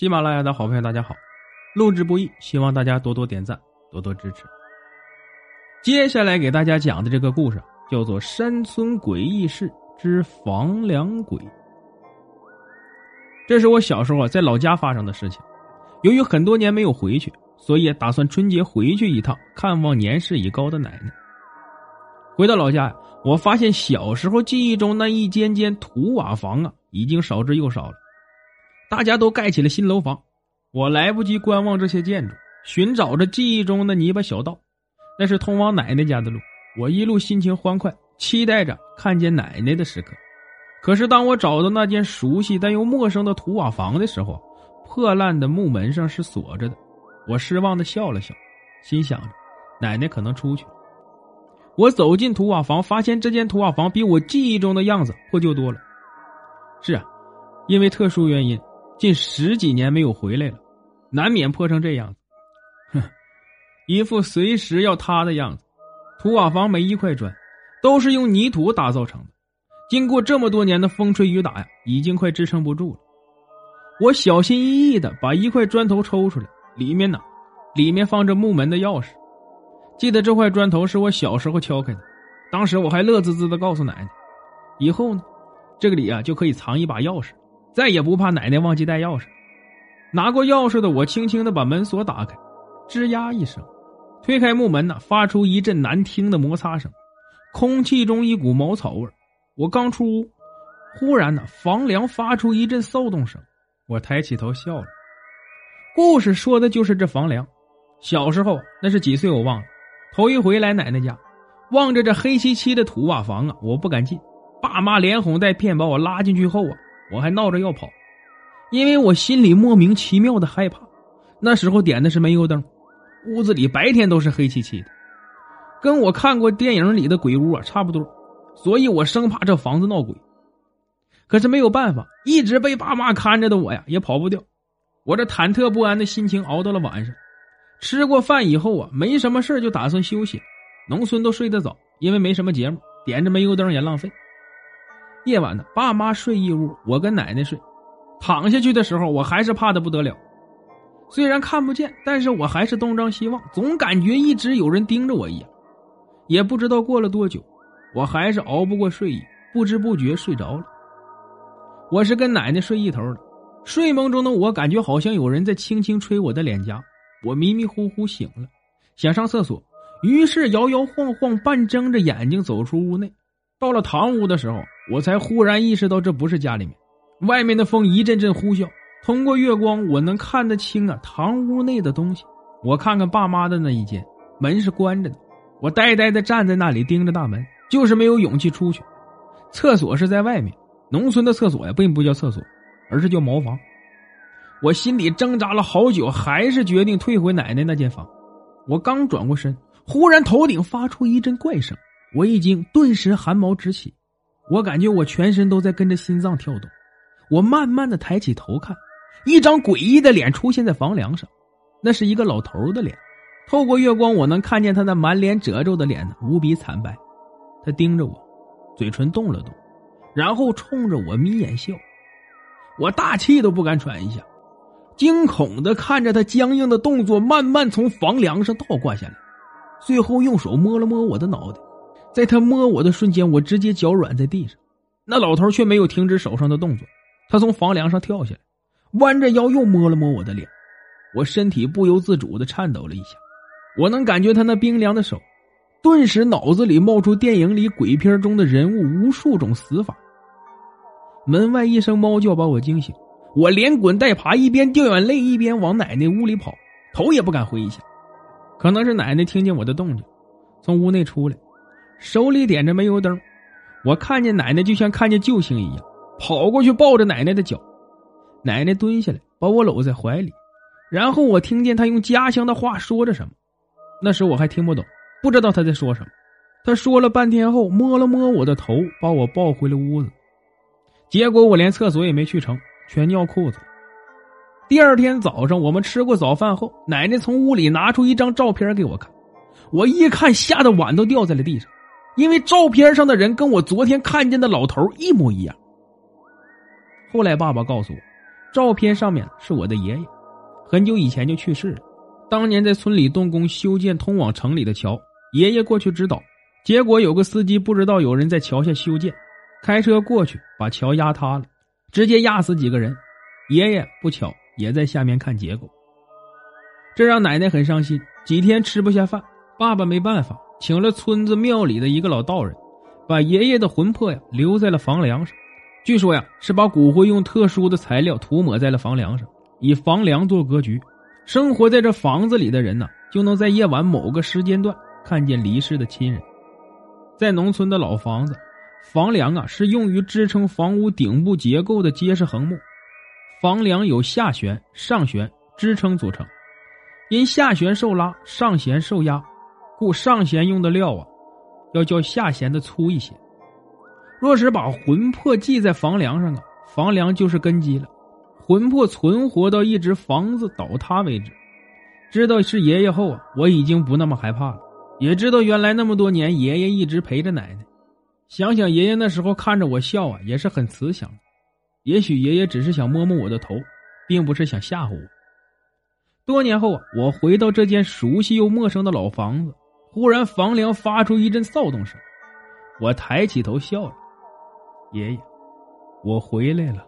喜马拉雅的好朋友，大家好！录制不易，希望大家多多点赞，多多支持。接下来给大家讲的这个故事叫做《山村诡异事之房梁鬼》。这是我小时候在老家发生的事情。由于很多年没有回去，所以打算春节回去一趟，看望年事已高的奶奶。回到老家呀，我发现小时候记忆中那一间间土瓦房啊，已经少之又少了。大家都盖起了新楼房，我来不及观望这些建筑，寻找着记忆中的泥巴小道，那是通往奶奶家的路。我一路心情欢快，期待着看见奶奶的时刻。可是当我找到那间熟悉但又陌生的土瓦房的时候，破烂的木门上是锁着的。我失望的笑了笑，心想着奶奶可能出去了。我走进土瓦房，发现这间土瓦房比我记忆中的样子破旧多了。是啊，因为特殊原因。近十几年没有回来了，难免破成这样子。哼，一副随时要塌的样子。土瓦房每一块砖都是用泥土打造成的，经过这么多年的风吹雨打呀，已经快支撑不住了。我小心翼翼的把一块砖头抽出来，里面呢，里面放着木门的钥匙。记得这块砖头是我小时候敲开的，当时我还乐滋滋的告诉奶奶，以后呢，这个里啊就可以藏一把钥匙。再也不怕奶奶忘记带钥匙。拿过钥匙的我，轻轻的把门锁打开，吱呀一声，推开木门呢，发出一阵难听的摩擦声，空气中一股茅草味我刚出屋，忽然呢，房梁发出一阵骚动声，我抬起头笑了。故事说的就是这房梁。小时候那是几岁我忘了，头一回来奶奶家，望着这黑漆漆的土瓦房啊，我不敢进，爸妈连哄带骗把我拉进去后啊。我还闹着要跑，因为我心里莫名其妙的害怕。那时候点的是煤油灯，屋子里白天都是黑漆漆的，跟我看过电影里的鬼屋啊差不多，所以我生怕这房子闹鬼。可是没有办法，一直被爸妈看着的我呀也跑不掉。我这忐忑不安的心情熬到了晚上，吃过饭以后啊没什么事就打算休息。农村都睡得早，因为没什么节目，点着煤油灯也浪费。夜晚呢，爸妈睡一屋，我跟奶奶睡。躺下去的时候，我还是怕的不得了。虽然看不见，但是我还是东张西望，总感觉一直有人盯着我一样。也不知道过了多久，我还是熬不过睡意，不知不觉睡着了。我是跟奶奶睡一头的，睡梦中的我感觉好像有人在轻轻吹我的脸颊。我迷迷糊糊醒了，想上厕所，于是摇摇晃晃，半睁着眼睛走出屋内。到了堂屋的时候，我才忽然意识到这不是家里面。外面的风一阵阵呼啸，通过月光，我能看得清啊堂屋内的东西。我看看爸妈的那一间，门是关着的。我呆呆的站在那里盯着大门，就是没有勇气出去。厕所是在外面，农村的厕所呀，并不叫厕所，而是叫茅房。我心里挣扎了好久，还是决定退回奶奶那间房。我刚转过身，忽然头顶发出一阵怪声。我一惊，顿时汗毛直起，我感觉我全身都在跟着心脏跳动。我慢慢的抬起头看，一张诡异的脸出现在房梁上，那是一个老头的脸。透过月光，我能看见他那满脸褶皱的脸呢，无比惨白。他盯着我，嘴唇动了动，然后冲着我眯眼笑。我大气都不敢喘一下，惊恐的看着他僵硬的动作慢慢从房梁上倒挂下来，最后用手摸了摸我的脑袋。在他摸我的瞬间，我直接脚软在地上。那老头却没有停止手上的动作，他从房梁上跳下来，弯着腰又摸了摸我的脸。我身体不由自主的颤抖了一下，我能感觉他那冰凉的手，顿时脑子里冒出电影里鬼片中的人物无数种死法。门外一声猫叫把我惊醒，我连滚带爬，一边掉眼泪一边往奶奶屋里跑，头也不敢回一下。可能是奶奶听见我的动静，从屋内出来。手里点着煤油灯，我看见奶奶就像看见救星一样，跑过去抱着奶奶的脚。奶奶蹲下来，把我搂在怀里，然后我听见她用家乡的话说着什么，那时我还听不懂，不知道她在说什么。她说了半天后，摸了摸我的头，把我抱回了屋子。结果我连厕所也没去成，全尿裤子了。第二天早上，我们吃过早饭后，奶奶从屋里拿出一张照片给我看，我一看，吓得碗都掉在了地上。因为照片上的人跟我昨天看见的老头一模一样。后来爸爸告诉我，照片上面是我的爷爷，很久以前就去世了。当年在村里动工修建通往城里的桥，爷爷过去指导，结果有个司机不知道有人在桥下修建，开车过去把桥压塌了，直接压死几个人。爷爷不巧也在下面看结果，这让奶奶很伤心，几天吃不下饭。爸爸没办法，请了村子庙里的一个老道人，把爷爷的魂魄呀留在了房梁上。据说呀，是把骨灰用特殊的材料涂抹在了房梁上，以房梁做格局。生活在这房子里的人呢，就能在夜晚某个时间段看见离世的亲人。在农村的老房子，房梁啊是用于支撑房屋顶部结构的结实横木。房梁有下旋、上旋支撑组成，因下旋受拉，上弦受压，故上弦用的料啊，要较下弦的粗一些。若是把魂魄系在房梁上啊，房梁就是根基了，魂魄存活到一直房子倒塌为止。知道是爷爷后啊，我已经不那么害怕了，也知道原来那么多年爷爷一直陪着奶奶。想想爷爷那时候看着我笑啊，也是很慈祥。也许爷爷只是想摸摸我的头，并不是想吓唬我。多年后啊，我回到这间熟悉又陌生的老房子，忽然房梁发出一阵躁动声，我抬起头笑了。爷爷，我回来了。